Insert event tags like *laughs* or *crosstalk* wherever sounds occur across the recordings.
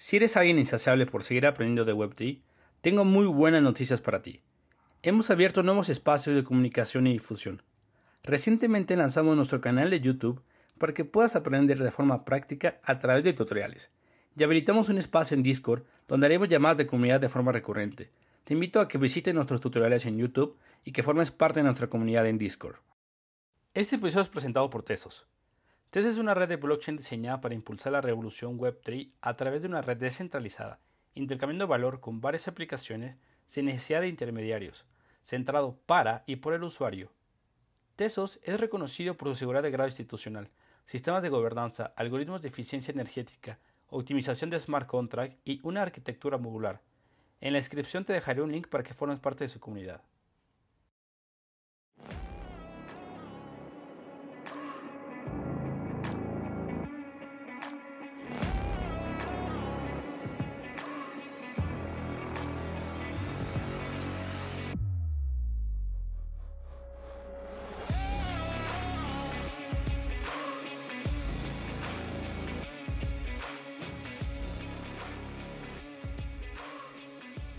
Si eres alguien insaciable por seguir aprendiendo de Web3, tengo muy buenas noticias para ti. Hemos abierto nuevos espacios de comunicación y difusión. Recientemente lanzamos nuestro canal de YouTube para que puedas aprender de forma práctica a través de tutoriales. Y habilitamos un espacio en Discord donde haremos llamadas de comunidad de forma recurrente. Te invito a que visites nuestros tutoriales en YouTube y que formes parte de nuestra comunidad en Discord. Este episodio es presentado por Tesos. TES es una red de blockchain diseñada para impulsar la revolución Web3 a través de una red descentralizada, intercambiando valor con varias aplicaciones sin necesidad de intermediarios, centrado para y por el usuario. Tesos es reconocido por su seguridad de grado institucional, sistemas de gobernanza, algoritmos de eficiencia energética, optimización de smart contract y una arquitectura modular. En la descripción te dejaré un link para que formes parte de su comunidad.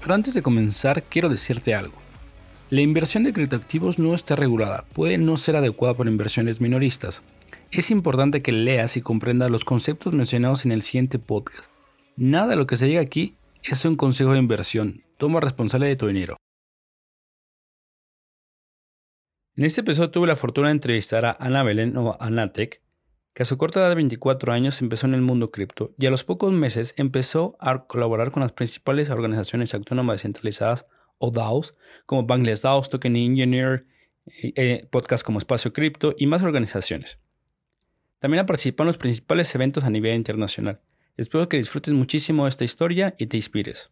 Pero antes de comenzar, quiero decirte algo. La inversión de criptoactivos no está regulada, puede no ser adecuada para inversiones minoristas. Es importante que leas y comprendas los conceptos mencionados en el siguiente podcast. Nada de lo que se diga aquí es un consejo de inversión. Toma responsabilidad de tu dinero. En este episodio tuve la fortuna de entrevistar a Ana Belén o Anatec, a su corta edad de 24 años empezó en el mundo cripto y a los pocos meses empezó a colaborar con las principales organizaciones autónomas descentralizadas o DAOs, como Bangladesh DAOs, Token Engineer, eh, eh, podcasts como Espacio Cripto y más organizaciones. También ha participado en los principales eventos a nivel internacional. Espero que disfrutes muchísimo esta historia y te inspires.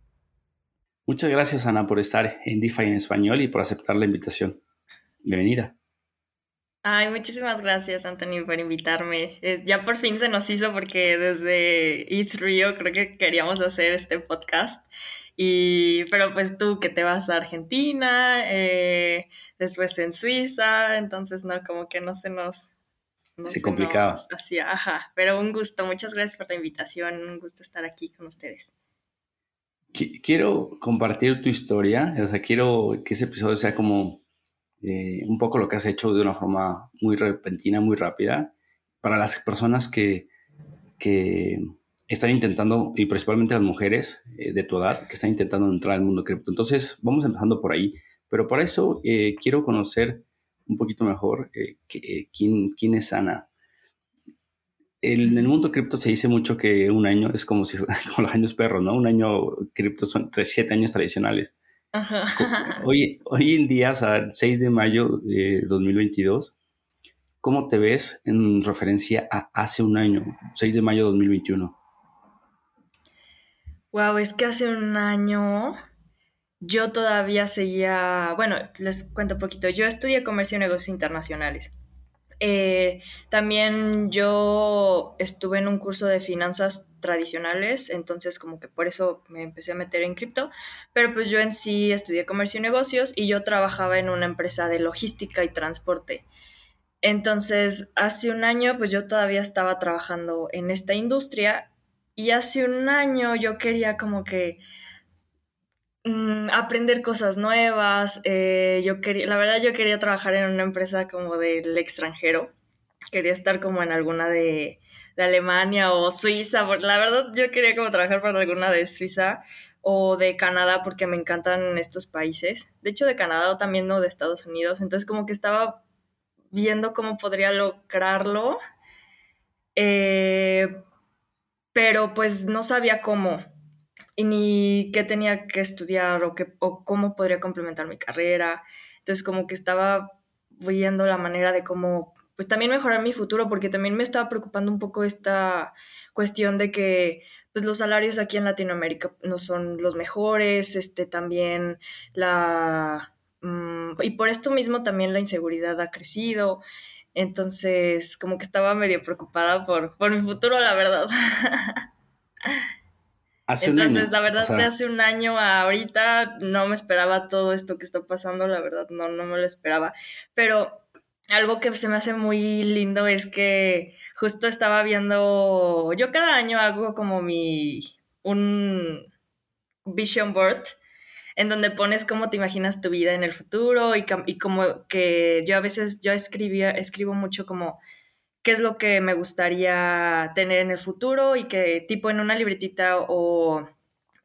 Muchas gracias Ana por estar en DeFi en español y por aceptar la invitación. Bienvenida. Ay, muchísimas gracias, Anthony, por invitarme. Eh, ya por fin se nos hizo porque desde E3 creo que queríamos hacer este podcast. Y, pero pues tú que te vas a Argentina, eh, después en Suiza, entonces no, como que no se nos... se, complicaba. hacía, ajá, pero un gusto, muchas gracias por la invitación, un gusto estar aquí con ustedes. Quiero compartir tu historia, o sea, quiero que ese episodio sea como eh, un poco lo que has hecho de una forma muy repentina, muy rápida, para las personas que, que están intentando, y principalmente las mujeres eh, de tu edad, que están intentando entrar al mundo cripto. Entonces, vamos empezando por ahí. Pero para eso eh, quiero conocer un poquito mejor quién, quién es Ana. en el mundo cripto se dice mucho que un año es como si *laughs* como los años perros, ¿no? Un año cripto son tres, siete años tradicionales. Hoy, hoy en día, o 6 de mayo de 2022, ¿cómo te ves en referencia a hace un año, 6 de mayo de 2021? Wow, es que hace un año yo todavía seguía, bueno, les cuento un poquito, yo estudié comercio y negocios internacionales. Eh, también yo estuve en un curso de finanzas tradicionales, entonces como que por eso me empecé a meter en cripto, pero pues yo en sí estudié comercio y negocios y yo trabajaba en una empresa de logística y transporte. Entonces, hace un año pues yo todavía estaba trabajando en esta industria y hace un año yo quería como que Mm, aprender cosas nuevas. Eh, yo quería, la verdad, yo quería trabajar en una empresa como del extranjero. Quería estar como en alguna de, Alemania o Suiza. La verdad, yo quería como trabajar para alguna de Suiza o de Canadá porque me encantan estos países. De hecho, de Canadá o también no de Estados Unidos. Entonces, como que estaba viendo cómo podría lograrlo. Eh, pero pues no sabía cómo y ni qué tenía que estudiar o, qué, o cómo podría complementar mi carrera. Entonces como que estaba viendo la manera de cómo, pues también mejorar mi futuro, porque también me estaba preocupando un poco esta cuestión de que pues los salarios aquí en Latinoamérica no son los mejores, este también la... Mm, y por esto mismo también la inseguridad ha crecido. Entonces, como que estaba medio preocupada por, por mi futuro, la verdad. *laughs* Entonces, la verdad, de hace un año a ahorita no me esperaba todo esto que está pasando, la verdad, no, no me lo esperaba. Pero algo que se me hace muy lindo es que justo estaba viendo, yo cada año hago como mi, un vision board en donde pones cómo te imaginas tu vida en el futuro y, como que yo a veces, yo escribía, escribo mucho como qué es lo que me gustaría tener en el futuro y que tipo en una libretita o,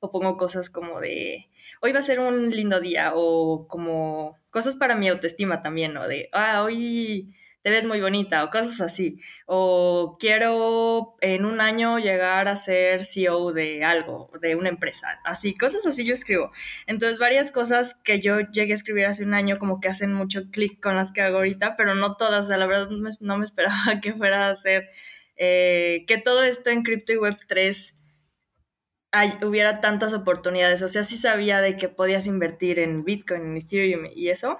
o pongo cosas como de hoy va a ser un lindo día o como cosas para mi autoestima también, ¿no? De, ah, hoy te ves muy bonita o cosas así. O quiero en un año llegar a ser CEO de algo, de una empresa. Así, cosas así yo escribo. Entonces, varias cosas que yo llegué a escribir hace un año como que hacen mucho clic con las que hago ahorita, pero no todas. O sea, la verdad no me esperaba *laughs* que fuera a hacer eh, que todo esto en Crypto y Web 3 hubiera tantas oportunidades. O sea, sí sabía de que podías invertir en Bitcoin, en Ethereum y eso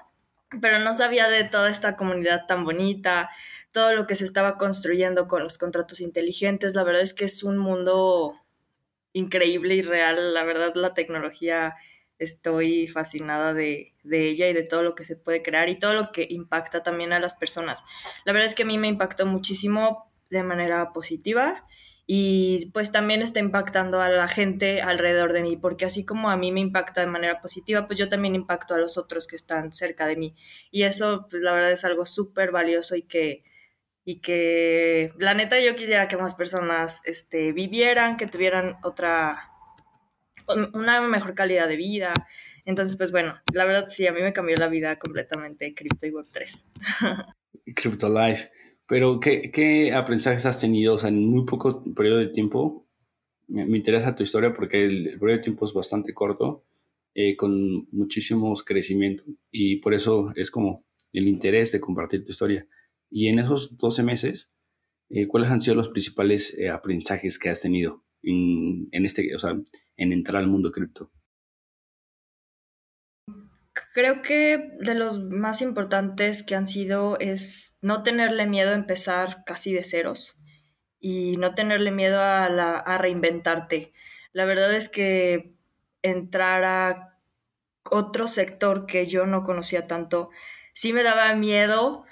pero no sabía de toda esta comunidad tan bonita, todo lo que se estaba construyendo con los contratos inteligentes. La verdad es que es un mundo increíble y real. La verdad, la tecnología, estoy fascinada de, de, ella y de todo lo que se puede crear y todo lo que impacta también a las personas. La verdad es que a mí me impactó muchísimo de manera positiva y pues también está impactando a la gente alrededor de mí, porque así como a mí me impacta de manera positiva, pues yo también impacto a los otros que están cerca de mí. Y eso, pues la verdad es algo súper valioso y que, y que la neta yo quisiera que más personas este, vivieran, que tuvieran otra, una mejor calidad de vida. Entonces, pues bueno, la verdad sí, a mí me cambió la vida completamente Crypto y Web3. *laughs* Crypto Life. Pero, ¿qué, ¿qué, aprendizajes has tenido? O sea, en muy poco periodo de tiempo. Me interesa tu historia porque el, periodo de tiempo es bastante corto, eh, con muchísimos crecimientos. Y por eso es como el interés de compartir tu historia. Y en esos 12 meses, eh, ¿cuáles han sido los principales eh, aprendizajes que has tenido en, en, este, o sea, en entrar al mundo cripto? Creo que de los más importantes que han sido es no tenerle miedo a empezar casi de ceros y no tenerle miedo a, la, a reinventarte. La verdad es que entrar a otro sector que yo no conocía tanto, sí me daba miedo.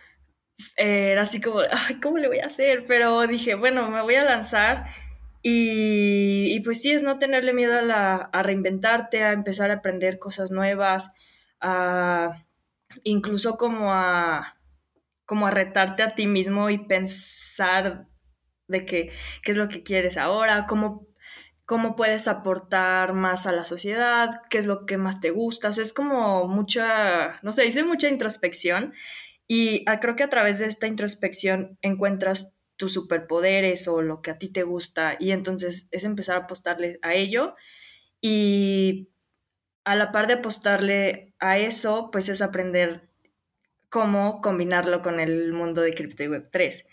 era así como, Ay, ¿cómo le voy a hacer? Pero dije, bueno, me voy a lanzar y, y pues sí, es no tenerle miedo a, la, a reinventarte, a empezar a aprender cosas nuevas a incluso como a como a retarte a ti mismo y pensar de que, qué es lo que quieres ahora, cómo, cómo puedes aportar más a la sociedad, qué es lo que más te gusta. es como mucha, no sé, hice mucha introspección y creo que a través de esta introspección encuentras tus superpoderes o lo que a ti te gusta y entonces es empezar a apostarle a ello y a la par de apostarle a eso, pues es aprender cómo combinarlo con el mundo de Crypto y Web3.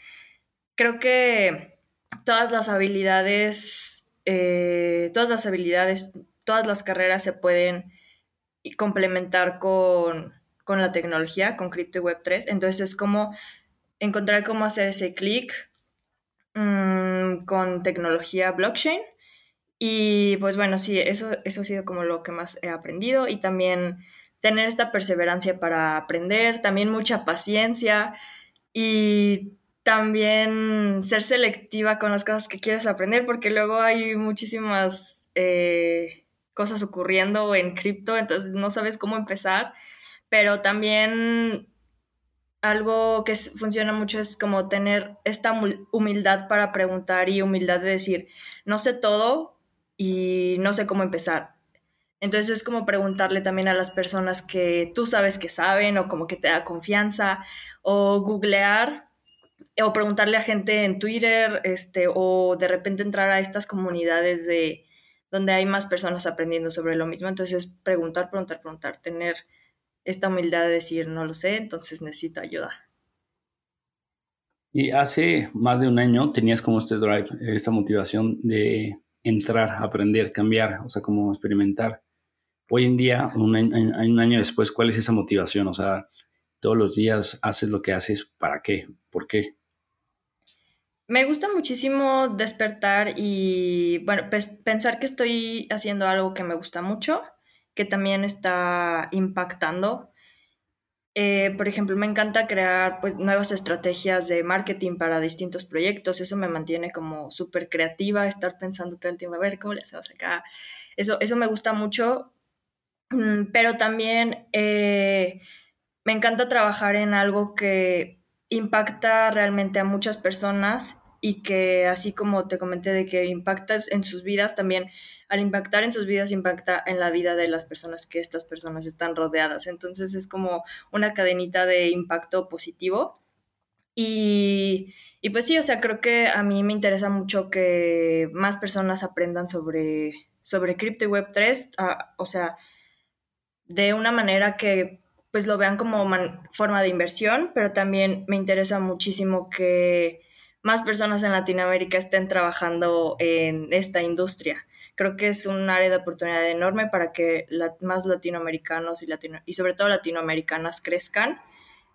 Creo que todas las habilidades, eh, todas las habilidades, todas las carreras se pueden complementar con, la tecnología, con Crypto y Web3. Entonces es como encontrar cómo hacer ese clic mm, con tecnología blockchain y pues bueno, sí, eso, eso ha sido como lo que más he aprendido y también tener esta perseverancia para aprender, también mucha paciencia y también ser selectiva con las cosas que quieres aprender porque luego hay muchísimas eh, cosas ocurriendo en cripto, entonces no sabes cómo empezar, pero también algo que funciona mucho es como tener esta humildad para preguntar y humildad de decir, no sé todo, y no sé cómo empezar. Entonces es como preguntarle también a las personas que tú sabes que saben o como que te da confianza o googlear o preguntarle a gente en Twitter este, o de repente entrar a estas comunidades de donde hay más personas aprendiendo sobre lo mismo. Entonces preguntar, preguntar, preguntar, tener esta humildad de decir no lo sé, entonces necesito ayuda. Y hace más de un año tenías como este drive, esta motivación de entrar, aprender, cambiar, o sea, como experimentar. Hoy en día, un año, después, ¿cuál es esa motivación? O sea, todos los días haces lo que haces, ¿para qué? ¿Por qué? Me gusta muchísimo despertar y, bueno, pensar que estoy haciendo algo que me gusta mucho, que también está impactando. Eh, por ejemplo, me encanta crear pues, nuevas estrategias de marketing para distintos proyectos. Eso me mantiene como súper creativa, estar pensando todo el tiempo, a ver cómo le hacemos acá. Eso, eso me gusta mucho. Mm, pero también eh, me encanta trabajar en algo que impacta realmente a muchas personas y que así como te comenté de que impacta en sus vidas, también al impactar en sus vidas impacta en la vida de las personas que estas personas están rodeadas. Entonces es como una cadenita de impacto positivo. Y, y pues sí, o sea, creo que a mí me interesa mucho que más personas aprendan sobre, sobre Crypto y Web3, ah, o sea, de una manera que pues lo vean como forma de inversión, pero también me interesa muchísimo que más personas en Latinoamérica estén trabajando en esta industria. Creo que es un área de oportunidad enorme para que más latinoamericanos y, latino, y sobre todo latinoamericanas crezcan.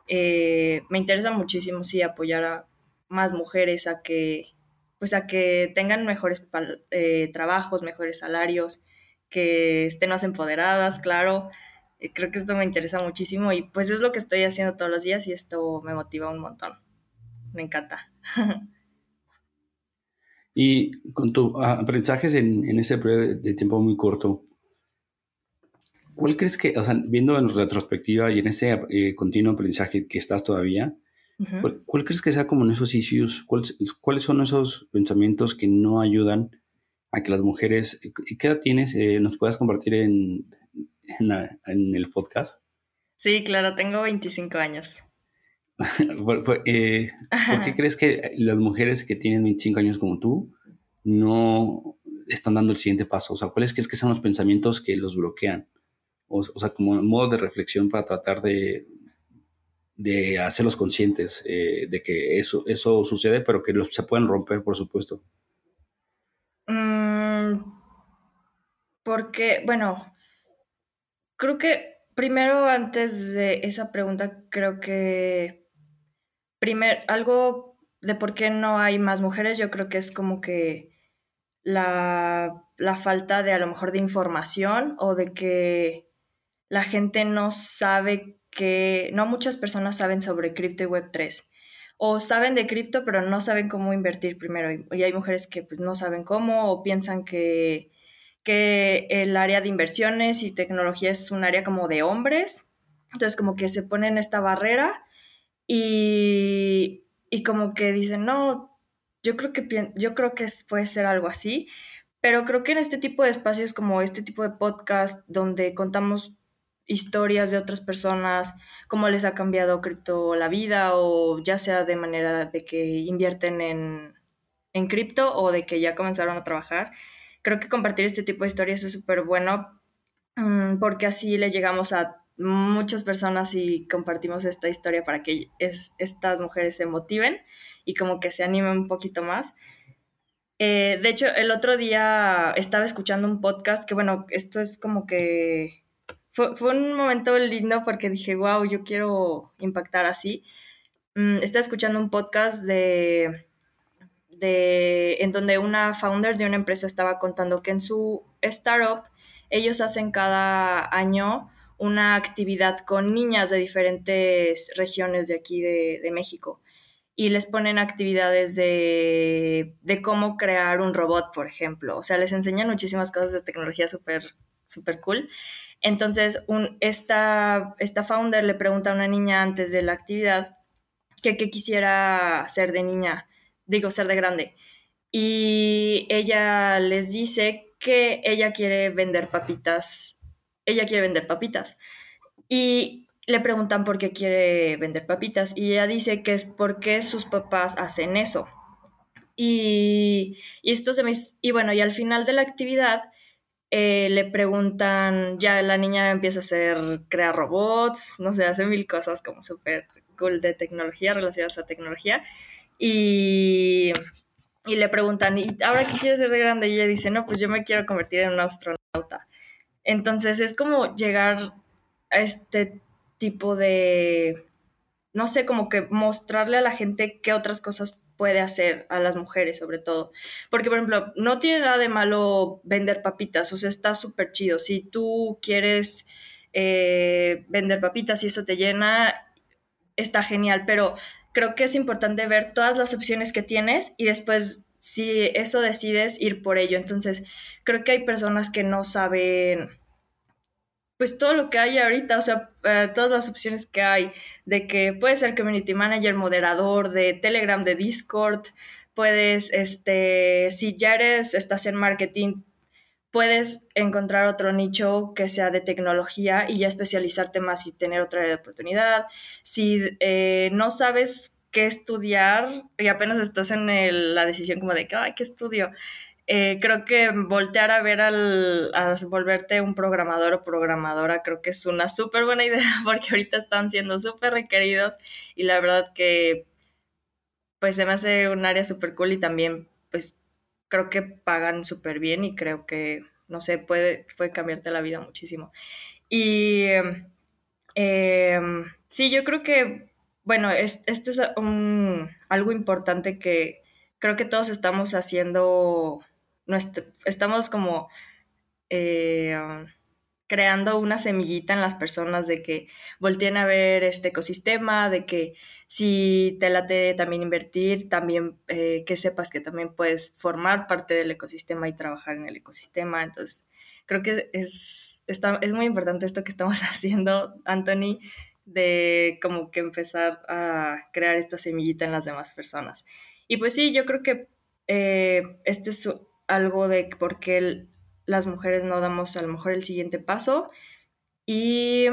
Eh, me interesa muchísimo, sí, apoyar a más mujeres a que, pues a que tengan mejores eh, trabajos, mejores salarios, que estén más empoderadas, claro. Eh, creo que esto me interesa muchísimo y pues es lo que estoy haciendo todos los días y esto me motiva un montón. Me encanta. y con tus aprendizajes en, en, ese periodo de tiempo muy corto, ¿cuál crees que, o sea, viendo en retrospectiva y en ese eh, continuo aprendizaje que estás todavía, ¿cuál, crees que sea como en esos issues? ¿Cuáles son esos pensamientos que no ayudan a que las mujeres, ¿qué edad tienes? Eh, ¿Nos puedas compartir en, en, en el podcast? Sí, claro, tengo 25 años. *laughs* Eh, ¿Por qué crees que las mujeres que tienen 25 años como tú no están dando el siguiente paso? O sea, ¿cuáles crees que son los pensamientos que los bloquean? O, sea, como modo de reflexión para tratar de, de hacerlos conscientes eh, de que eso, eso sucede, pero que los, se pueden romper, por supuesto. Mm, porque, bueno, creo que primero antes de esa pregunta, creo que Primer, algo de por qué no hay más mujeres, yo creo que es como que la, falta de a lo mejor de información o de que la gente no sabe que, no muchas personas saben sobre cripto y Web3. O saben de cripto, pero no saben cómo invertir primero. Y hay mujeres que pues, no saben cómo o piensan que, que el área de inversiones y tecnología es un área como de hombres. Entonces como que se ponen esta barrera y, como que dicen, no, yo creo que, yo creo que puede ser algo así, pero creo que en este tipo de espacios como este tipo de podcast donde contamos historias de otras personas, cómo les ha cambiado cripto la vida o ya sea de manera de que invierten en, en cripto o de que ya comenzaron a trabajar. Creo que compartir este tipo de historias es súper bueno mm, porque así le llegamos a muchas personas y compartimos esta historia para que estas mujeres se motiven y como que se animen un poquito más. Eh, de hecho, el otro día estaba escuchando un podcast que, bueno, esto es como que fue, un momento lindo porque dije, wow, yo quiero impactar así. Mm, estaba escuchando un podcast de, de, en donde una founder de una empresa estaba contando que en su startup ellos hacen cada año una actividad con niñas de diferentes regiones de aquí de, México y les ponen actividades de, cómo crear un robot, por ejemplo. O sea, les enseñan muchísimas cosas de tecnología súper super cool. Entonces, un, esta, esta founder le pregunta a una niña antes de la actividad que qué quisiera ser de niña, digo, ser de grande. Y ella les dice que ella quiere vender papitas ella quiere vender papitas. Y le preguntan por qué quiere vender papitas y ella dice que es porque sus papás hacen eso. Y, esto se me... Y bueno, y al final de la actividad eh, le preguntan, ya la niña empieza a hacer, crear robots, no sé, hace mil cosas como súper cool de tecnología, relacionadas a tecnología. Y, y le preguntan, ¿y ahora qué quiere ser de grande? Y ella dice, no, pues yo me quiero convertir en un astronauta. Entonces es como llegar a este tipo de, no sé, como que mostrarle a la gente qué otras cosas puede hacer a las mujeres sobre todo. Porque, por ejemplo, no tiene nada de malo vender papitas, o sea, está súper chido. Si tú quieres eh, vender papitas y eso te llena, está genial, pero creo que es importante ver todas las opciones que tienes y después si eso decides ir por ello. Entonces, creo que hay personas que no saben pues todo lo que hay ahorita, o sea, eh, todas las opciones que hay, de que puedes ser community manager, moderador de Telegram, de Discord, puedes, este, si ya eres, estás en marketing, puedes encontrar otro nicho que sea de tecnología y ya especializarte más y tener otra área de oportunidad. Si eh, no sabes qué estudiar y apenas estás en la decisión como de que, ay, ¿qué estudio? Eh, creo que voltear a ver al, a volverte un programador o programadora creo que es una súper buena idea *laughs* porque ahorita están siendo súper requeridos y la verdad que pues se me hace un área súper cool y también pues creo que pagan súper bien y creo que, no sé, puede, puede cambiarte la vida muchísimo. Y em, sí, yo creo que, bueno, este es un, algo importante que creo que todos estamos haciendo estamos como eh, creando una semillita en las personas de que volteen a ver este ecosistema, de que si te late también invertir, también eh, que sepas que también puedes formar parte del ecosistema y trabajar en el ecosistema. Entonces, creo que es, es muy importante esto que estamos *laughs* haciendo, Anthony, de como que empezar a crear esta semillita en las demás personas. Y pues sí, yo creo que eh, este es algo de por qué las mujeres no damos a lo mejor el siguiente paso. Y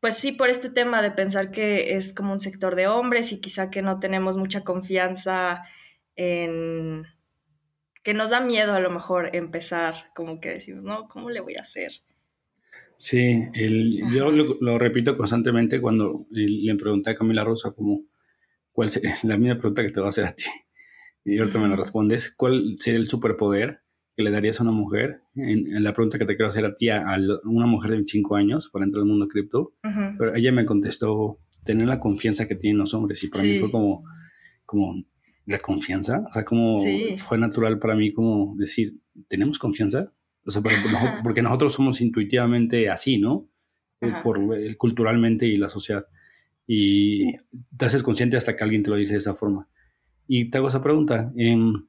pues sí, por este tema de pensar que es como un sector de hombres y quizá que no tenemos mucha confianza en que nos da miedo a lo mejor empezar, como que decimos, no, ¿cómo le voy a hacer? Sí, el, yo lo, repito constantemente cuando le pregunté a Camila Rosa como, ¿cuál es *laughs* la misma pregunta que te voy a hacer a ti? y ahorita me lo respondes, ¿cuál sería el superpoder que le darías a una mujer? En, la pregunta que te quiero hacer a ti, a, una mujer de 25 años para entrar al mundo cripto, pero ella me contestó tener la confianza que tienen los hombres y para mí fue como, como la confianza, o sea, como fue natural para mí como decir, ¿tenemos confianza? O sea, porque, nosotros somos intuitivamente así, ¿no? Eh, por culturalmente y la sociedad. Y te haces consciente hasta que alguien te lo dice de esa forma. Y te hago esa pregunta. Em,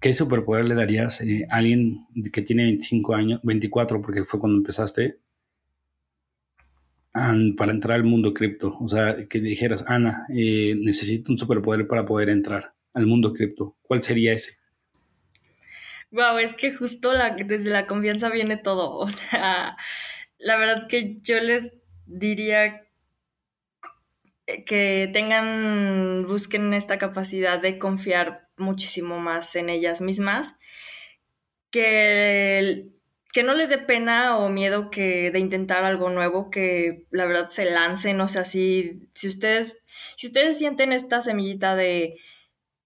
¿Qué superpoder le darías eh, a alguien que tiene 25 años, 24, porque fue cuando empezaste, para entrar al mundo cripto? O sea, que dijeras, Ana, eh, necesito un superpoder para poder entrar al mundo cripto. ¿Cuál sería ese? Wow, es que justo desde la confianza viene todo. O sea, la verdad que yo les diría que tengan, busquen esta capacidad de confiar muchísimo más en ellas mismas, que, que no les dé pena o miedo que de intentar algo nuevo, que la verdad se lancen, o sea, si, si ustedes, si ustedes sienten esta semillita de,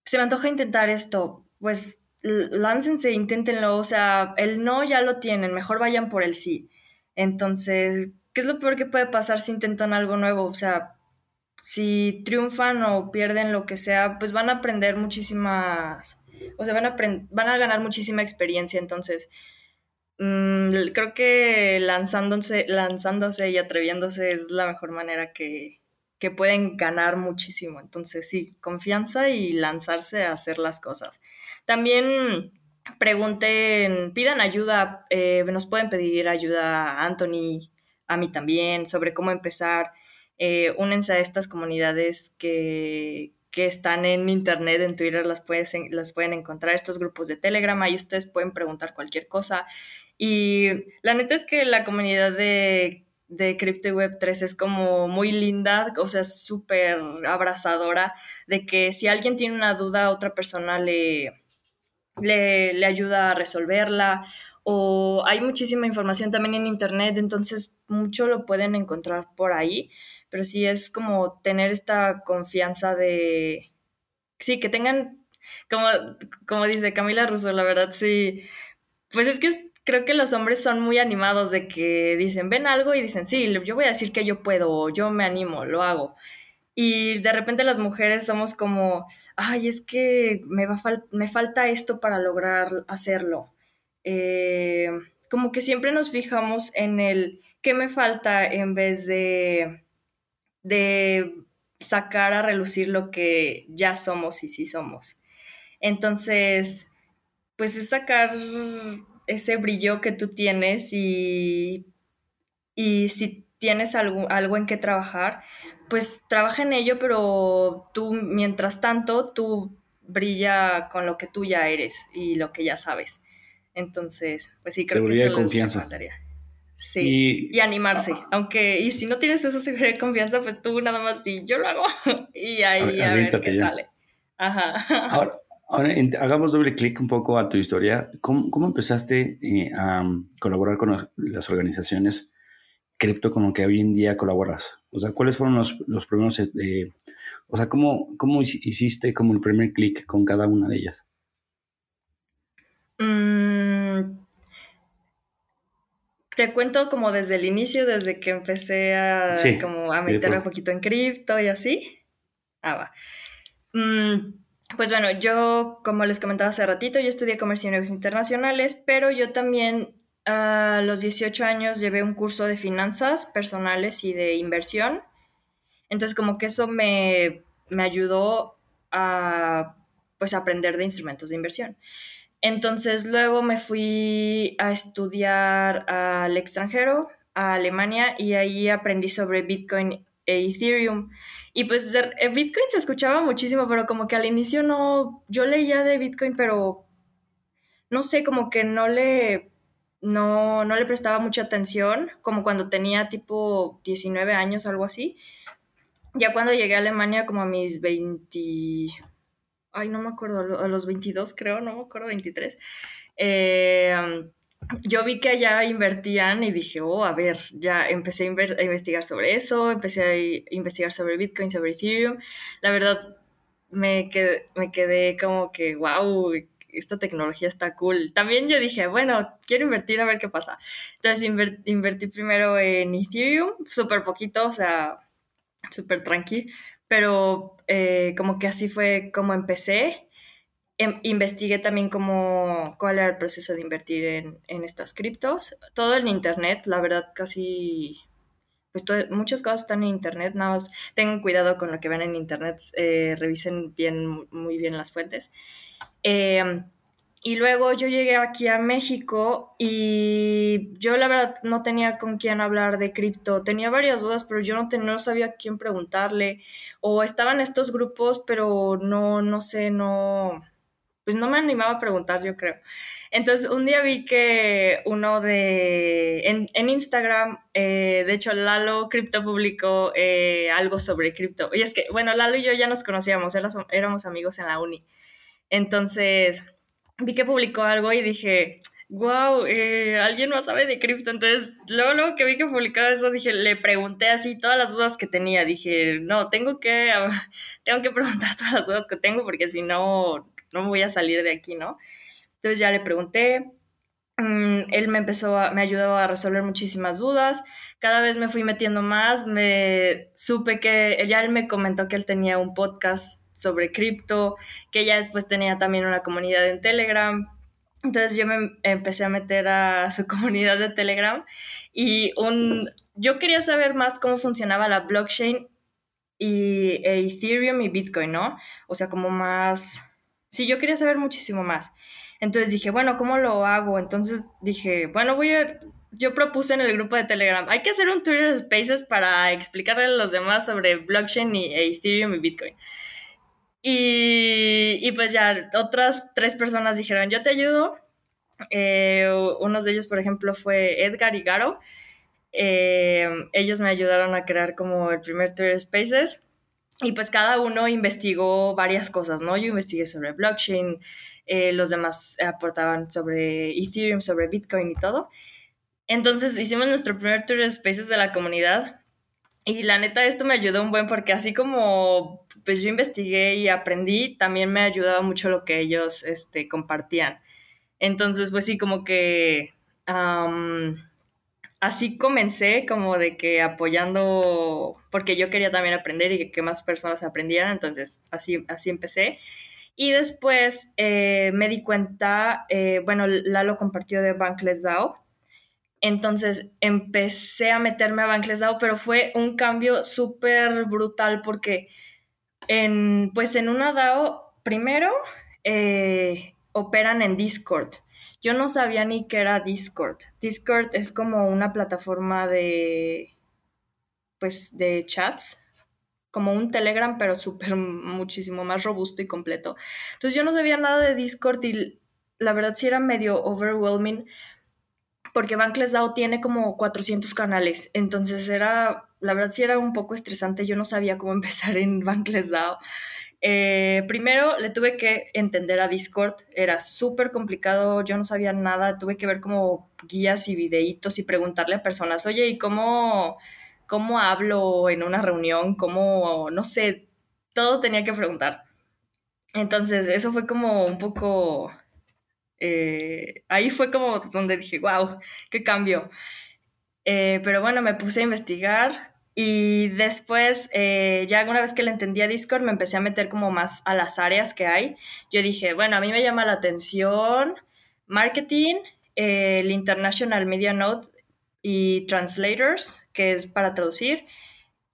se me antoja intentar esto, pues láncense, inténtenlo, o sea, el no ya lo tienen, mejor vayan por el sí. Entonces, ¿qué es lo peor que puede pasar si intentan algo nuevo? O sea, si triunfan o pierden lo que sea, pues van a aprender muchísimas, o sea, van a, van a ganar muchísima experiencia. Entonces, mm, creo que lanzándose, lanzándose y atreviéndose es la mejor manera que, que pueden ganar muchísimo. Entonces, sí, confianza y lanzarse a hacer las cosas. También pregunten, pidan ayuda, eh, nos pueden pedir ayuda a Anthony, a mí también, sobre cómo empezar eh, únense a estas comunidades que, están en internet, en Twitter las, las pueden encontrar, estos grupos de Telegram, ahí ustedes pueden preguntar cualquier cosa. Y la neta es que la comunidad de, de Crypto Web 3 es como muy linda, o sea, súper abrazadora, de que si alguien tiene una duda, otra persona le, le, le ayuda a resolverla o hay muchísima información también en internet, entonces mucho lo pueden encontrar por ahí pero sí es como tener esta confianza de, sí, que tengan, como, como dice Camila Russo, la verdad, sí, pues es que creo que los hombres son muy animados de que dicen, ven algo y dicen, sí, yo voy a decir que yo puedo, yo me animo, lo hago. Y de repente las mujeres somos como, ay, es que me, va me falta esto para lograr hacerlo. Eh, como que siempre nos fijamos en el qué me falta en vez de, de sacar a relucir lo que ya somos y sí somos. Entonces, pues es sacar ese brillo que tú tienes y, y si tienes algo, algo en que trabajar, pues trabaja en ello, pero tú, mientras tanto, tú brilla con lo que tú ya eres y lo que ya sabes. Entonces, pues sí, creo que eso de confianza. Sí, y, animarse. Aunque, y si no tienes esa seguridad de confianza, pues tú nada más di, yo lo hago. *laughs* y ahí a, ver qué sale. Ajá. Ahora, ahora hagamos doble clic un poco a tu historia. ¿Cómo, cómo empezaste eh, a colaborar con las organizaciones cripto con lo que hoy en día colaboras? O sea, ¿cuáles fueron los, los primeros, eh, o sea, ¿cómo, cómo hiciste como el primer clic con cada una de ellas? Mm, te cuento como desde el inicio, desde que empecé a, como a meterme un poquito en cripto y así. Ah, va. Mm, pues bueno, yo, como les comentaba hace ratito, yo estudié comercio y negocios internacionales, pero yo también a los 18 años llevé un curso de finanzas personales y de inversión. Entonces, como que eso me, me ayudó a pues aprender de instrumentos de inversión. Entonces luego me fui a estudiar al extranjero, a Alemania, y ahí aprendí sobre Bitcoin Ethereum. Y pues eh, Bitcoin se escuchaba muchísimo, pero como que al inicio no, yo leía de Bitcoin, pero no sé, como que no le, no, no le prestaba mucha atención, como cuando tenía tipo 19 años, algo así. Ya cuando llegué a Alemania, como a mis 20, ay, no me acuerdo, a los 22 creo, no me acuerdo, 23. Eh, yo vi que allá invertían y dije, oh, a ver, ya empecé a, investigar sobre eso, empecé a investigar sobre Bitcoin, sobre Ethereum. La verdad, me quedé, me quedé como que, wow, esta tecnología está cool. También yo dije, bueno, quiero invertir a ver qué pasa. Entonces invertí primero en Ethereum, súper poquito, o sea, súper tranqui, pero eh, como que así fue como empecé. Em, investigué también cómo, cuál era el proceso de invertir en, en estas criptos. Todo en internet, la verdad, casi pues muchas cosas están en internet, nada más tengan cuidado con lo que ven en internet, eh, revisen bien, muy bien las fuentes. Em, y luego yo llegué aquí a México y yo la verdad no tenía con quién hablar de cripto. Tenía varias dudas, pero yo no, no sabía quién preguntarle. O estaban estos grupos, pero no, no sé, no, pues no me animaba a preguntar, yo creo. Entonces un día vi que uno de, en, Instagram, eh, de hecho Lalo Cripto publicó eh, algo sobre cripto. Y es que, bueno, Lalo y yo ya nos conocíamos, éramos amigos en la uni. Entonces vi que publicó algo y dije, wow, eh, alguien más sabe de cripto. Entonces, luego, luego que vi que publicaba eso, dije, le pregunté así todas las dudas que tenía. Dije, no, tengo que, *laughs* tengo que preguntar todas las dudas que tengo porque si no, no me voy a salir de aquí, ¿no? Entonces ya le pregunté. Mm, él me empezó me ayudó a resolver muchísimas dudas. Cada vez me fui metiendo más. Me supe que, ya él me comentó que él tenía un podcast sobre cripto, que ya después tenía también una comunidad en Telegram. Entonces yo me empecé a meter a su *laughs* comunidad de Telegram y un, yo quería saber más cómo funcionaba la blockchain y e Ethereum y Bitcoin, ¿no? O sea, como más... Sí, yo quería saber muchísimo más. Entonces dije, bueno, ¿cómo lo hago? Entonces dije, bueno, voy a... Yo propuse en el grupo de Telegram, hay que hacer un Twitter Spaces para explicarle a los demás sobre blockchain y Ethereum y Bitcoin. Y, pues ya otras tres personas dijeron, yo te ayudo. Eh, unos de ellos, por ejemplo, fue Edgar y Garo. Eh, ellos me ayudaron a crear como el primer Twitter Spaces. Y pues cada uno investigó varias cosas, ¿no? Yo investigué sobre blockchain, eh, los demás aportaban sobre Ethereum, sobre Bitcoin y todo. Entonces hicimos nuestro primer Twitter Spaces de la comunidad. Y la neta, esto me ayudó un buen porque así como pues yo investigué y aprendí, también me ayudaba mucho lo que ellos este, compartían. Entonces, pues sí, como que así comencé, como de que apoyando, porque yo quería también aprender y que, más personas aprendieran, entonces así, así empecé. Y después eh, me di cuenta, eh, bueno, Lalo compartió de Bankless DAO, Entonces empecé a meterme a Bankless DAO, pero fue un cambio súper brutal porque en, pues en una DAO, primero, eh, operan en Discord. Yo no sabía ni qué era Discord. Discord es como una plataforma de, pues, de chats, como un Telegram, pero súper muchísimo más robusto y completo. Entonces yo no sabía nada de Discord y la verdad sí era medio overwhelming porque Bankless DAO tiene como 400 canales. Entonces era, la verdad sí era un poco estresante. Yo no sabía cómo *laughs* empezar en Bankless DAO. Eh, primero le tuve que entender a Discord, era súper complicado, yo no sabía nada, tuve que ver como guías y videitos y preguntarle a personas, oye, ¿y cómo, cómo hablo en una reunión? ¿Cómo, no sé, todo tenía que preguntar. Entonces, eso fue como un poco... Eh, ahí fue como donde dije, wow, qué cambio. Eh, pero bueno, me puse a investigar, y después, eh, ya una vez que le entendí a Discord, me empecé a meter como más a las áreas que hay. Yo dije, bueno, a mí me llama la atención marketing, el International Media Node y Translators, que es para traducir,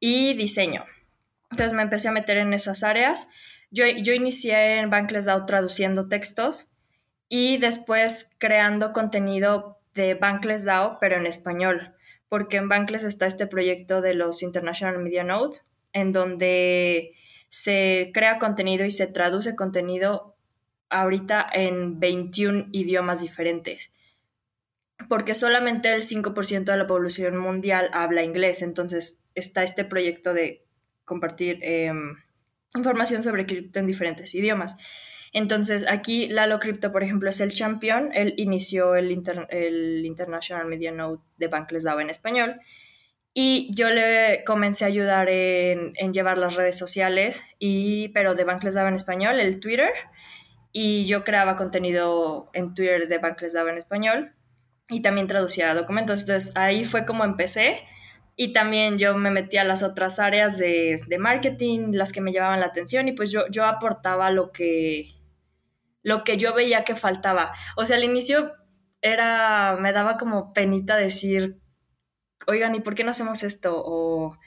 y diseño. Entonces me empecé a meter en esas áreas. Yo, yo inicié en Bankless DAO traduciendo textos y después creando contenido de Bankless DAO, pero en español porque en Bankless está este proyecto de los International Media Node, en donde se crea contenido y se traduce contenido ahorita en 21 idiomas diferentes. Porque solamente el 5% de la población mundial habla inglés, entonces está este proyecto de compartir em, información sobre cripto en diferentes idiomas. Entonces, aquí Lalo Crypto, por ejemplo, es el champion. Él inició el, el International Media Node de Bankless DAO en español. Y yo le comencé a ayudar en, llevar las redes sociales, y, pero de Bankless DAO en español, el Twitter. Y yo creaba contenido en Twitter de Bankless DAO en español. Y también traducía documentos. Entonces, ahí fue como empecé. Y también yo me metí a las otras áreas de, de marketing, las que me llamaban la atención. Y pues yo, yo aportaba lo que, lo que yo veía que faltaba. O sea, al inicio era, me daba como penita decir, oigan, ¿y por qué no hacemos esto? O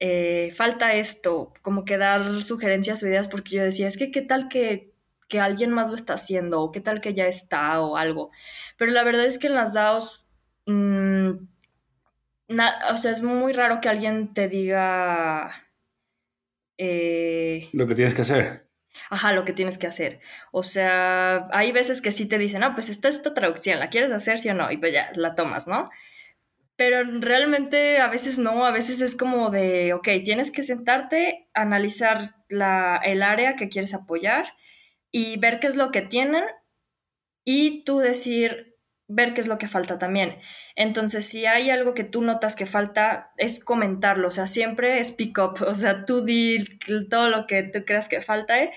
eh, falta esto, como que dar sugerencias o ideas, porque yo decía, es que qué tal que, alguien más lo está haciendo, o qué tal que ya está, o algo. Pero la verdad es que en las DAOs, mm, o sea, es muy raro que alguien te diga... Eh, lo que tienes que hacer ajá, lo que tienes que hacer. O sea, hay veces que sí te dicen, no, pues está esta traducción, ¿la quieres hacer, sí o no? Y pues ya, la tomas, ¿no? Pero realmente a veces no, a veces es como de, ok, tienes que sentarte, analizar la, el área que quieres apoyar y ver qué es lo que tienen y tú decir, ver qué es lo que falta también. Entonces, si hay algo que tú notas que falta, es comentarlo, o sea, siempre es pick up, o sea, tú di todo lo que tú creas que falta ¿eh?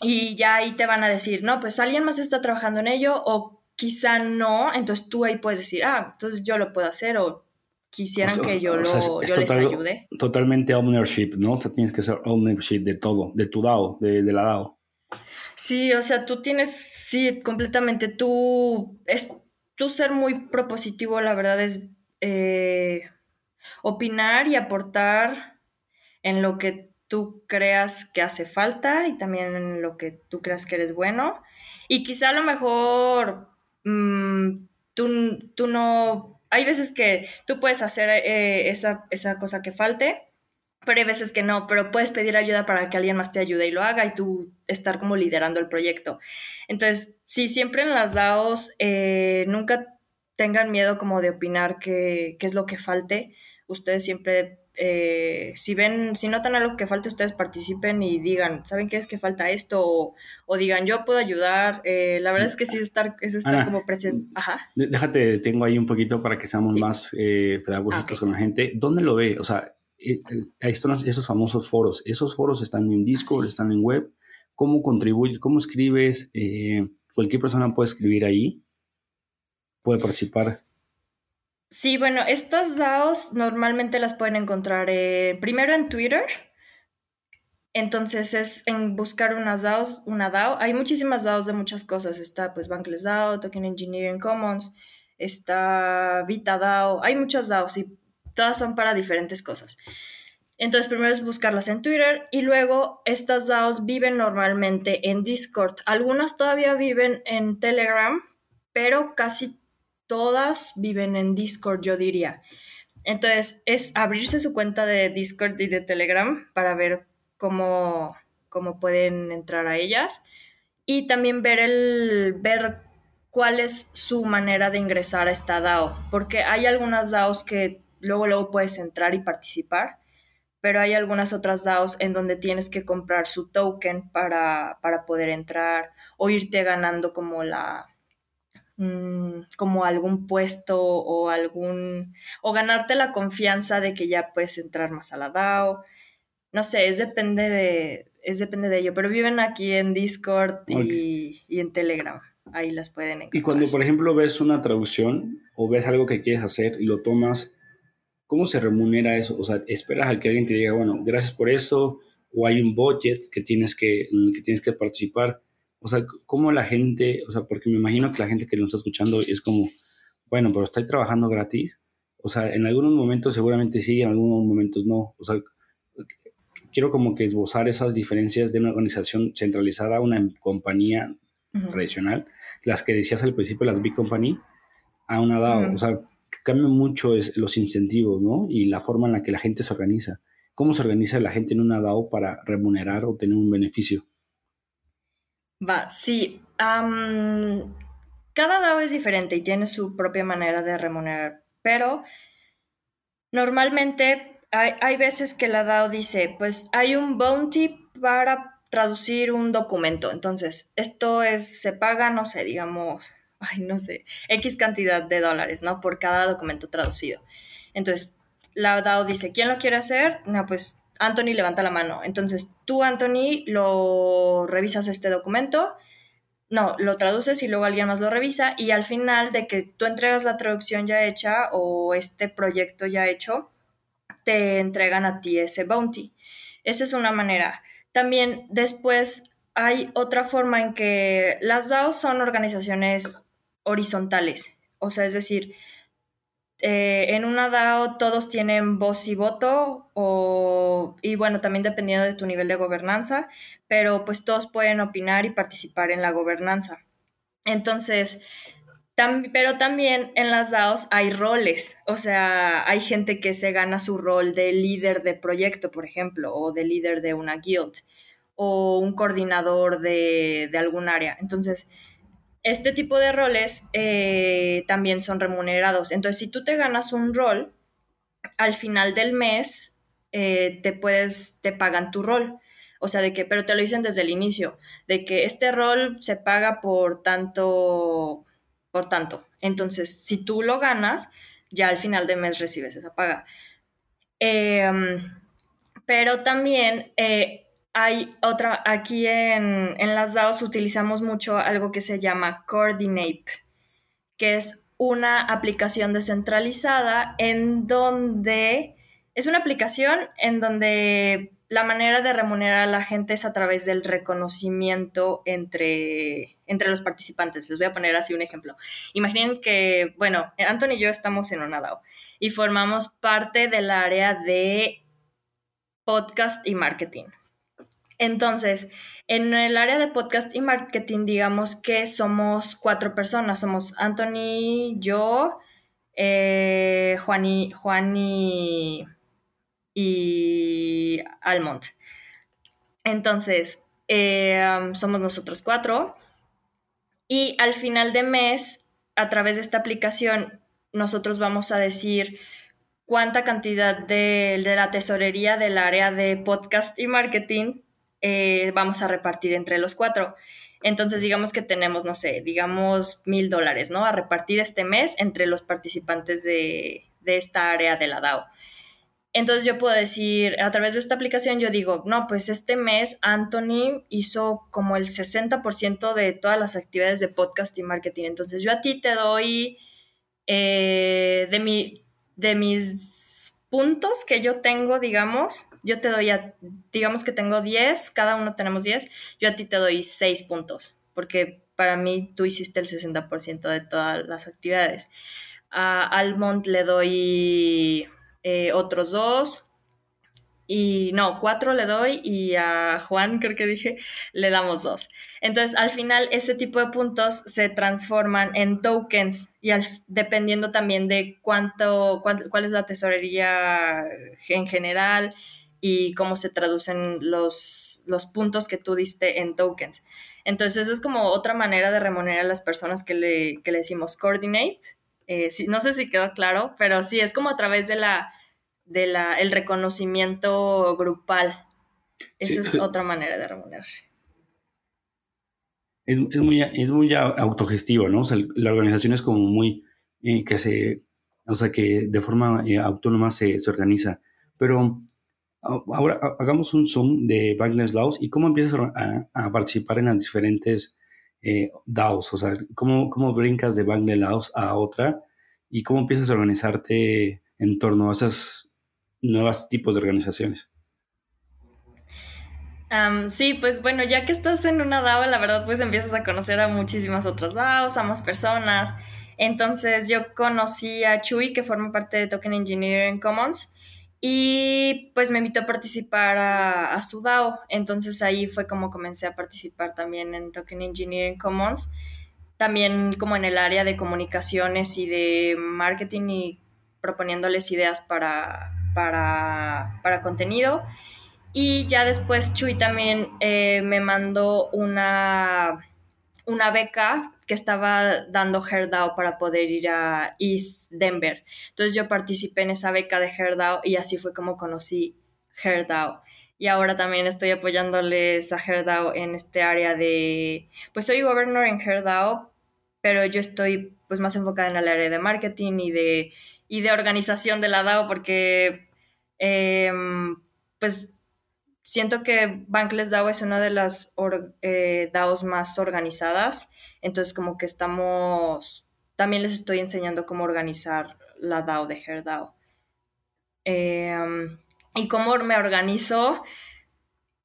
y ya ahí te van a decir, no, pues alguien más está trabajando en ello o quizá no, entonces tú ahí puedes decir, ah, entonces yo lo puedo hacer o quisieran que yo, lo, les ayude. Totalmente ownership, ¿no? O sea, tienes que ser ownership de todo, de tu DAO, de, de la DAO. Sí, o sea, tú tienes, sí, completamente, tú, es, tú ser muy propositivo, la verdad es eh, opinar y aportar en lo que tú creas que hace falta y también en lo que tú creas que eres bueno. Y quizá a lo mejor mm, tú, tú, no, hay veces que tú puedes hacer eh, esa, esa cosa que falte pero hay veces que no, pero puedes pedir ayuda para que alguien más te ayude y lo haga y tú estar como liderando el proyecto. Entonces, sí, siempre en las DAOs eh, nunca tengan miedo como de opinar qué, es lo que falte. Ustedes siempre, eh, si ven, si notan algo que falte, ustedes participen y digan, ¿saben qué es que falta esto? O, digan, yo puedo ayudar. Eh, la verdad es que sí es estar, es estar como presente. Ajá. Déjate, tengo ahí un poquito para que seamos más pedagógicos ah, con la gente. ¿Dónde lo ve? O sea, eh, eh, están esos famosos foros. Esos foros están en Discord, están en web. ¿Cómo contribuyes? ¿Cómo escribes? Eh, cualquier persona puede escribir ahí. Puede participar. Sí, bueno, estas DAOs normalmente las pueden encontrar primero en Twitter. Entonces es en buscar unas DAOs, una DAO. Hay muchísimas DAOs de muchas cosas. Está pues Bankless DAO, Token Engineering Commons, está VitaDAO, hay muchas DAOs y todas son para diferentes cosas. Entonces, primero es buscarlas en Twitter y luego estas DAOs viven normalmente en Discord. Algunas todavía viven en Telegram, pero casi todas viven en Discord, yo diría. Entonces, es abrirse su cuenta de Discord y de Telegram para ver cómo, cómo pueden entrar a ellas y también ver el ver cuál es su manera de ingresar a esta DAO, porque hay algunas DAOs que luego luego puedes entrar y participar, pero hay algunas otras DAOs en donde tienes que comprar su token para, para poder entrar o irte ganando como la mm, como algún puesto o algún o ganarte la confianza de que ya puedes entrar más a la DAO. No sé, es depende de es depende de ello, pero viven aquí en Discord y, y en Telegram ahí las pueden encontrar. Y cuando, por ejemplo, ves una traducción o ves algo que quieres hacer y lo tomas, ¿cómo se remunera eso? O sea, ¿esperas a que alguien te diga, bueno, gracias por eso? ¿O hay un budget que tienes que, que, tienes que participar? O sea, ¿cómo la gente, o sea, porque me imagino que la gente que nos está escuchando es como, bueno, pero estoy trabajando gratis. O sea, en algunos momentos seguramente sí, en algunos momentos no. O sea, quiero como que esbozar esas diferencias de una organización centralizada a una compañía tradicional, las que decías al principio, las Big Company, a una DAO. O sea, cambian mucho es, los incentivos, ¿no? Y la forma en la que la gente se organiza. ¿Cómo se organiza la gente en una DAO para remunerar o tener un beneficio? Va, sí. cada DAO es diferente y tiene su propia manera de remunerar, pero normalmente hay, hay veces que la DAO dice, pues hay un bounty para traducir un documento. Entonces, esto es, se paga, no sé, digamos, ay, no sé, X cantidad de dólares, ¿no? Por cada documento traducido. Entonces, la DAO dice, ¿quién lo quiere hacer? No, pues Anthony levanta la mano. Entonces, tú, Anthony, lo revisas este documento, no, lo traduces y luego alguien más lo revisa y al final de que tú entregas la traducción ya hecha o este proyecto ya hecho, te entregan a ti ese bounty. Esa es una manera. También después hay otra forma en que las DAOs son organizaciones horizontales, o sea, es decir, eh, en una DAO todos tienen voz y voto, o, y bueno, también dependiendo de tu nivel de gobernanza, pero pues todos pueden opinar y participar en la gobernanza. Entonces, pero también en las DAOs hay roles, o sea, hay gente que se gana su rol de líder de proyecto, por ejemplo, o de líder de una guild, o un coordinador de, algún área. Entonces, este tipo de roles eh, también son remunerados. Entonces, si tú te ganas un rol, al final del mes eh, te puedes, te pagan tu rol. O sea, de que, pero te lo dicen desde el inicio, de que este rol se paga por tanto por tanto, entonces, si tú lo ganas, ya al final de mes recibes esa paga. Em, pero también eh, hay otra, aquí en, en, las DAOs utilizamos mucho algo que se llama Coordinate, que es una aplicación descentralizada en donde es una aplicación en donde la manera de remunerar a la gente es a través del reconocimiento entre, entre los participantes. Les voy a poner así un ejemplo. Imaginen que, bueno, Anthony y yo estamos en una DAO y formamos parte del área de podcast y marketing. Entonces, en el área de podcast y marketing, digamos que somos cuatro personas. Somos Anthony, yo, eh, Juan y y Almond. Entonces, eh, somos nosotros cuatro. Y al final de mes, a través de esta aplicación, nosotros vamos a decir cuánta cantidad de, la tesorería del área de podcast y marketing eh, vamos a repartir entre los cuatro. Entonces, digamos que tenemos, no sé, digamos mil dólares, ¿no? A repartir este mes entre los participantes de, de esta área de la DAO. Entonces yo puedo decir, a través de esta aplicación yo digo, no, pues este mes Anthony hizo como el 60% de todas las actividades de podcast y marketing. Entonces yo a ti te doy eh, de, mi, de mis puntos que yo tengo, digamos, yo te doy, digamos que tengo 10, cada uno tenemos 10, yo a ti te doy 6 puntos, porque para mí tú hiciste el 60% de todas las actividades. A Almond le doy eh, otros dos, y no, cuatro le doy y a Juan, creo que dije, le damos dos. Entonces, al final, este tipo de puntos se transforman en tokens y dependiendo también de cuánto, cuál es la tesorería en general y cómo se traducen los, los puntos que tú diste en tokens. Entonces, es como otra manera de remunerar a las personas que le, que le decimos coordinate. Eh, no sé si quedó claro, pero sí, es como a través de la del el reconocimiento grupal. Esa es *laughs* otra manera de remunerar. Es, muy, es muy autogestivo, ¿no? O sea, la organización es como muy, eh, que se, o sea, que de forma eh, autónoma se, se, organiza. Pero ahora hagamos un zoom de Bankless Laws y cómo empiezas a, participar en las diferentes eh, DAOs, o sea, cómo, cómo brincas de Bankless Laws a otra y cómo empiezas a organizarte en torno a esas nuevos tipos de organizaciones. sí, pues bueno, ya que estás en una DAO, la verdad, pues empiezas a conocer a muchísimas otras DAOs, a más personas. Entonces yo conocí a Chuy, que forma parte de Token Engineering Commons, y pues me invitó a participar a, a, su DAO. Entonces ahí fue como comencé a participar también en Token Engineering Commons, también como en el área de comunicaciones y de marketing y proponiéndoles ideas para, para, contenido. Y ya después Chuy también eh, me mandó una, una beca que estaba dando HERDAO para poder ir a East Denver. Entonces yo participé en esa beca de HERDAO y así fue como conocí HERDAO. Y ahora también estoy apoyándoles a HERDAO en este área de, pues soy gobernador en HERDAO, pero yo estoy pues más enfocada en el área de marketing y de y de organización de la DAO, porque em, pues siento que Bankless DAO es una de las eh, DAOs más organizadas, entonces como que estamos, también les estoy enseñando cómo organizar la DAO de HerDAO. Em, y cómo me organizo,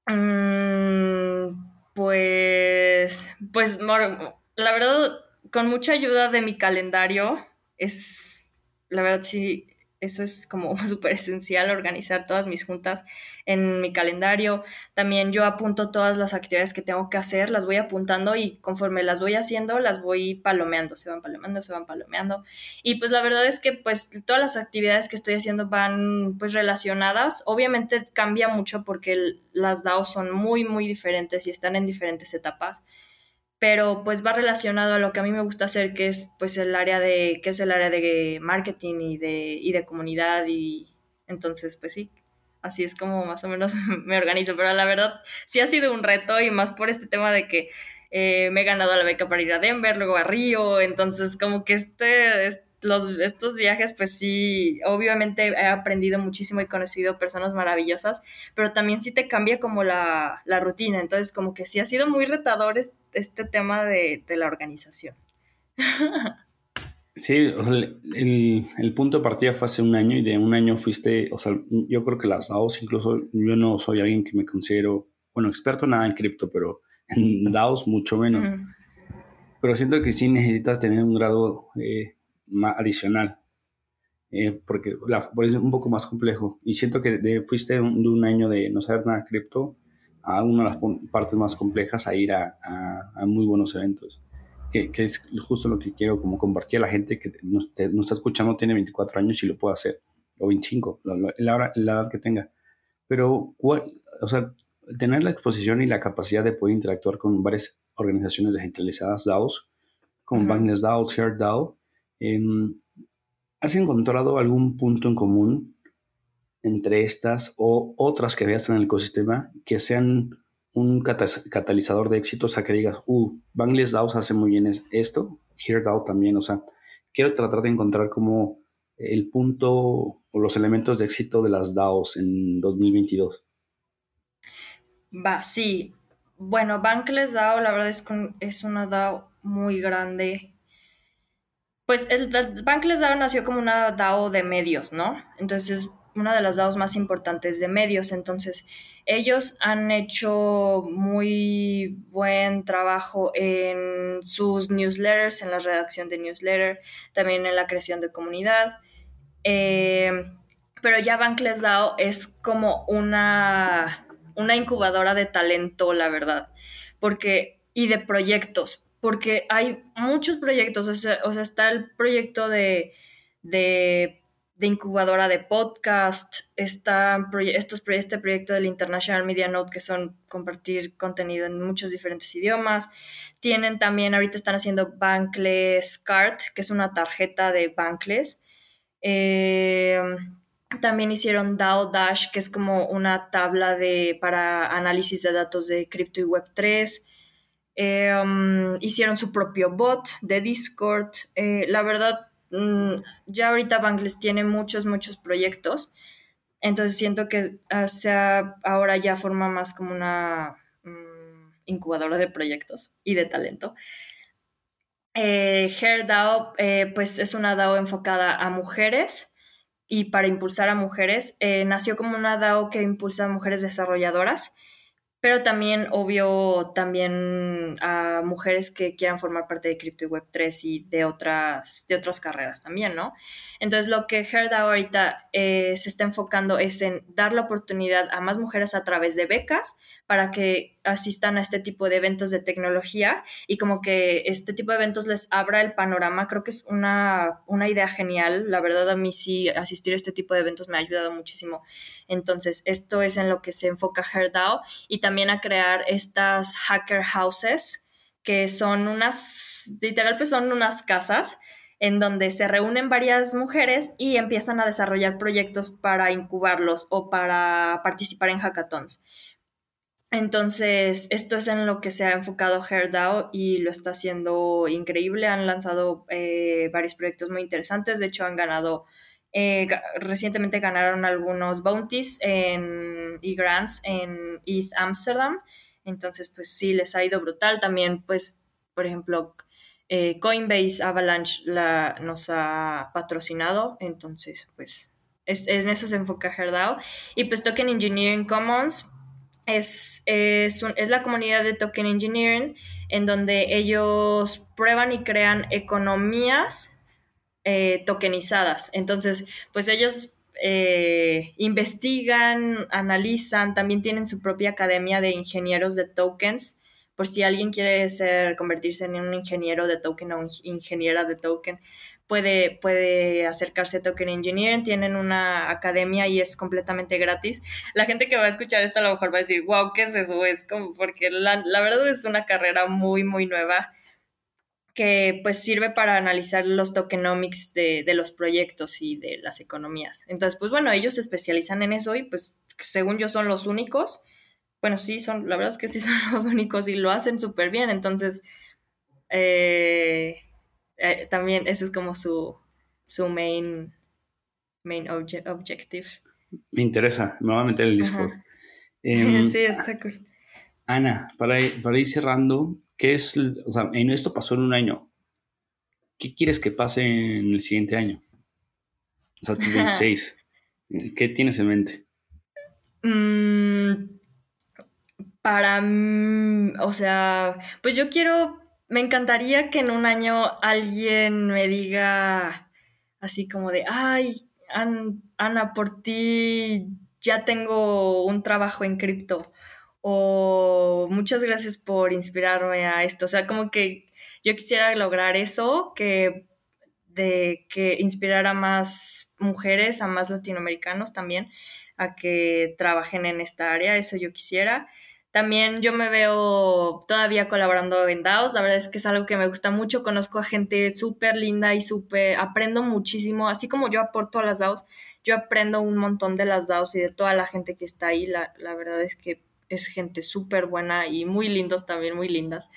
mm, pues, pues la verdad, con mucha ayuda de mi calendario, es la verdad sí, eso es como *laughs* súper esencial, organizar todas mis juntas en mi calendario. También yo apunto todas las actividades que tengo que hacer, las voy apuntando y conforme las voy haciendo, las voy palomeando, se van palomeando, se van palomeando. Y pues la verdad es que pues todas las actividades que estoy haciendo van pues relacionadas. Obviamente cambia mucho porque las DAO son muy, muy diferentes y están en diferentes etapas pero pues va relacionado a lo que a mí me gusta hacer, que es pues el área de, que es el área de marketing y de, y de comunidad y entonces pues sí, así es como más o menos *laughs* me organizo, pero la verdad sí ha sido un reto y más por este tema de que eh, me he ganado la beca para ir a Denver, luego a Río, entonces como que este, los, estos viajes, pues sí, obviamente he aprendido muchísimo y conocido personas maravillosas, pero también sí te cambia como la, rutina. Entonces, como que sí ha sido muy retador tema de, la organización. Sí, o sea, el, punto de partida fue hace un año y de un año fuiste, o sea, yo creo que las DAOs, incluso yo no soy alguien que me considero, bueno, experto nada en cripto, pero en *laughs* DAOs mucho menos. Pero siento que sí necesitas tener un grado eh, adicional, eh, porque la, es un poco más complejo. Y siento que fuiste de un, año de no saber nada de cripto a una de las partes más complejas a ir a, a, muy buenos eventos. Que, que, es justo lo que quiero como compartir a la gente que nos, está escuchando, tiene 24 años y lo puede hacer, o 25, la, la, la edad que tenga. Pero, o sea, tener la exposición y la capacidad de poder interactuar con varias organizaciones descentralizadas, DAOs, como uh -huh. DAOs, Heart DAO, Em, ¿Has encontrado algún punto en común entre estas o otras que veas en el ecosistema que sean un catalizador de éxito? O sea, que digas, uh, Bangladesh DAOs hace muy bien esto, Here DAO también. O sea, quiero tratar de encontrar como el punto o los elementos de éxito de las DAOs en 2022. Va, sí. Bueno, Bankless DAO, la verdad es que es una DAO muy grande pues el Bankless DAO nació como una DAO de medios, ¿no? Entonces, una de las DAOs más importantes de medios. Entonces, ellos han hecho muy buen trabajo en sus newsletters, en la redacción de newsletter, también en la creación de comunidad. Eh, pero ya Bankless DAO es como una, una incubadora de talento, la verdad, porque, y de proyectos, porque hay muchos proyectos, o sea, está el proyecto de, incubadora de podcast, está estos, este proyecto del International Media Note, que son compartir contenido en muchos diferentes idiomas. Tienen también, ahorita están haciendo Bankless Card, que es una tarjeta de Bankless. Eh, también hicieron DAO Dash, que es como una tabla de, para análisis de datos de cripto y Web3. Eh, um, hicieron su propio bot de Discord. Eh, la verdad, ya ahorita Bangles tiene muchos, muchos proyectos. Entonces siento que ah, sea, ahora ya forma más como una mm, incubadora de proyectos y de talento. Eh, HairDAO, eh, pues es una DAO enfocada a mujeres y para impulsar a mujeres. Eh, nació como una DAO que impulsa a mujeres desarrolladoras pero también, obvio, también a mujeres que quieran formar parte de Crypto y Web3 y de otras, de otras carreras también, ¿no? Entonces, lo que Herda ahorita eh, se está enfocando es en dar la oportunidad a más mujeres a través de becas para que asistan a este tipo de eventos de tecnología y como que este tipo de eventos les abra el panorama. Creo que es una, una idea genial. La verdad, a mí sí asistir a este tipo de eventos me ha ayudado muchísimo. Entonces, esto es en lo que se enfoca HerDAO y también a crear estas hacker houses, que son unas, literal, pues son unas casas en donde se reúnen varias mujeres y empiezan a desarrollar proyectos para incubarlos o para participar en hackathons. Entonces, esto es en lo que se ha enfocado HairDAO y lo está haciendo increíble. Han lanzado eh, varios proyectos muy interesantes. De hecho, han ganado eh, recientemente ganaron algunos bounties y grants en ETH Amsterdam. Entonces, pues sí, les ha ido brutal. También, pues, por ejemplo, eh, Coinbase Avalanche la, nos ha patrocinado. Entonces, pues, es, en eso se enfoca HerdAO. Y pues Token Engineering Commons es, es, es la comunidad de Token Engineering en donde ellos prueban y crean economías eh, tokenizadas. Entonces, pues ellos eh, investigan, analizan, también tienen su propia academia de ingenieros de tokens. Por si alguien quiere ser, convertirse en un ingeniero de token o ingeniera de token, puede, puede acercarse a Token Engineering. Tienen una academia y es completamente gratis. La gente que va a escuchar esto a lo mejor va a decir, wow, ¿qué es eso? Es como porque la, la verdad es una carrera muy, muy nueva que pues sirve para analizar los tokenomics de, de, los proyectos y de las economías. Entonces, pues bueno, ellos se especializan en eso y pues según yo son los únicos. Bueno, sí, son, la verdad es que sí *laughs* son los únicos y lo hacen súper bien. Entonces, eh, eh, también ese es como su, su main, main objective. Me interesa, me voy a meter el Discord. Em, *laughs* sí, está cool. Ana, para, para, ir cerrando, ¿qué es, o sea, en esto pasó en un año? ¿Qué quieres que pase en el siguiente año? O sea, 26. *laughs* ¿Qué tienes en mente? Mm, para, o sea, pues yo quiero, me encantaría que en un año alguien me diga así como de, ay, Ana, por ti ya tengo un trabajo en cripto o muchas gracias por inspirarme a esto. O sea, como que yo quisiera lograr eso, que de que inspirara a más mujeres, a más latinoamericanos también, a que trabajen en esta área, eso yo quisiera. También yo me veo todavía colaborando en DAOs, la verdad es que es algo que me gusta mucho, conozco a gente súper linda y súper, aprendo muchísimo, así como yo aporto a las DAOs, yo aprendo un montón de las DAOs y de toda la gente que está ahí, la, la verdad es que es gente súper buena y muy lindos también, muy lindas.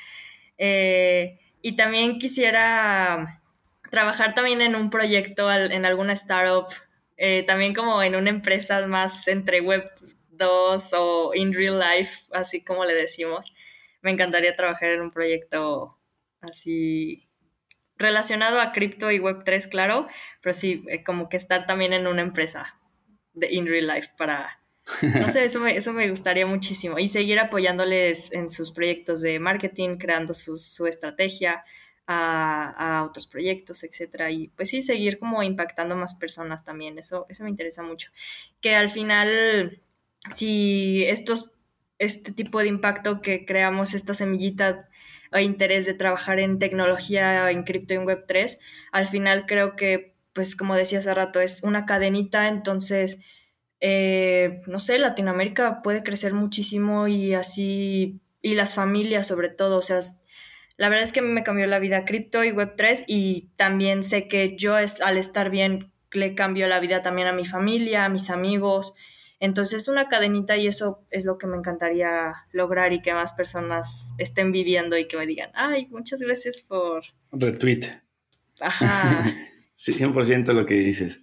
Eh, y también quisiera trabajar también en un proyecto, en alguna startup, eh, también como en una empresa más entre Web 2 o in real life, así como le decimos. Me encantaría trabajar en un proyecto así relacionado a cripto y Web 3, claro, pero sí, eh, como que estar también en una empresa de in real life para, no sé, eso me, eso me gustaría muchísimo. Y seguir apoyándoles en sus proyectos de marketing, creando su, su estrategia a, a, otros proyectos, etcétera. Y pues sí, seguir como impactando más personas también. Eso, eso me interesa mucho. Que al final, si estos, este tipo de impacto que creamos, esta semillita o interés de trabajar en tecnología, en cripto y en web 3, al final creo que, pues como decía hace rato, es una cadenita, entonces eh, no sé, Latinoamérica puede crecer muchísimo y así, y las familias sobre todo, o sea, la verdad es que me cambió la vida cripto y Web3 y también sé que yo al estar bien le cambio la vida también a mi familia, a mis amigos. Entonces es una cadenita y eso es lo que me encantaría lograr y que más personas estén viviendo y que me digan, ay, muchas gracias por... Retweet. Ajá. *laughs* sí, 100% lo que dices.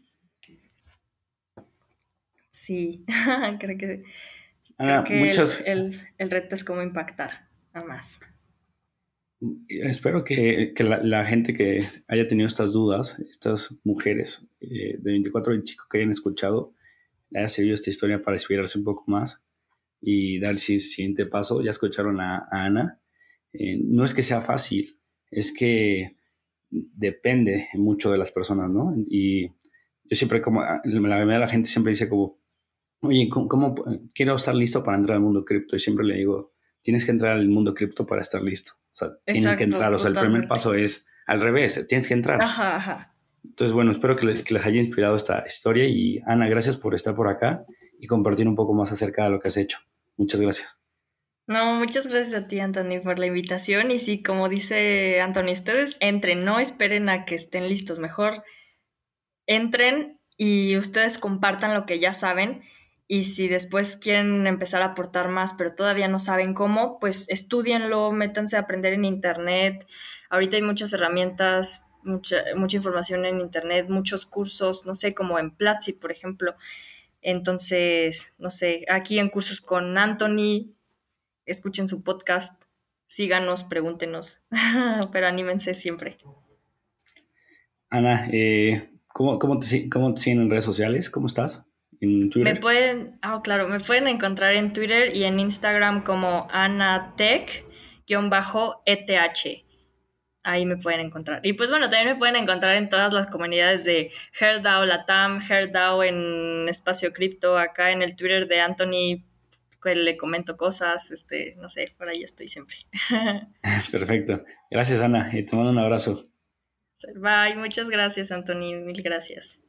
Sí, *laughs* creo que, muchas... el, reto es cómo impactar a más. Espero que, la, gente que haya tenido estas dudas, estas mujeres eh, de 24 a 25 que hayan escuchado, le haya servido esta historia para inspirarse un poco más y dar el siguiente paso. Ya escucharon a, Ana. Eh, no es que sea fácil, es que depende mucho de las personas, ¿no? Y yo siempre, como la mayoría de la gente siempre dice como, oye, ¿cómo, quiero estar listo para entrar al mundo cripto? Y siempre le digo, tienes que entrar al mundo cripto para estar listo. O sea, tienes que entrar. O sea, el primer paso es al revés, tienes que entrar. Ajá, ajá. Entonces, bueno, espero que, les haya inspirado esta historia y Ana, gracias por estar por acá y compartir un poco más acerca de lo que has hecho. Muchas gracias. No, muchas gracias a ti, Anthony, por la invitación. Y sí, como dice Anthony, ustedes entren, no esperen a que estén listos, mejor entren y ustedes compartan lo que ya saben y si después quieren empezar a aportar más, pero todavía no saben cómo, pues estudienlo, métanse a aprender en Internet. Ahorita hay muchas herramientas, mucha, mucha información en Internet, muchos cursos, no sé, como en Platzi, por ejemplo. Entonces, no sé, aquí en cursos con Anthony, escuchen su podcast, síganos, pregúntenos, *laughs* pero anímense siempre. Ana, eh, ¿cómo, cómo, te, ¿cómo te siguen en redes sociales? ¿Cómo estás? en Twitter? Me pueden, ah, claro, me pueden encontrar en Twitter y en Instagram como anatech-eth. Ahí me pueden encontrar. Y pues bueno, también me pueden encontrar en todas las comunidades de HerdDAO Latam, HerdDAO en Espacio Cripto, acá en el Twitter de Anthony, que le comento cosas, este, no sé, por ahí estoy siempre. *laughs* *laughs* Perfecto. Gracias, Ana. Y te mando un abrazo. Bye. Muchas gracias, Anthony. Mil gracias.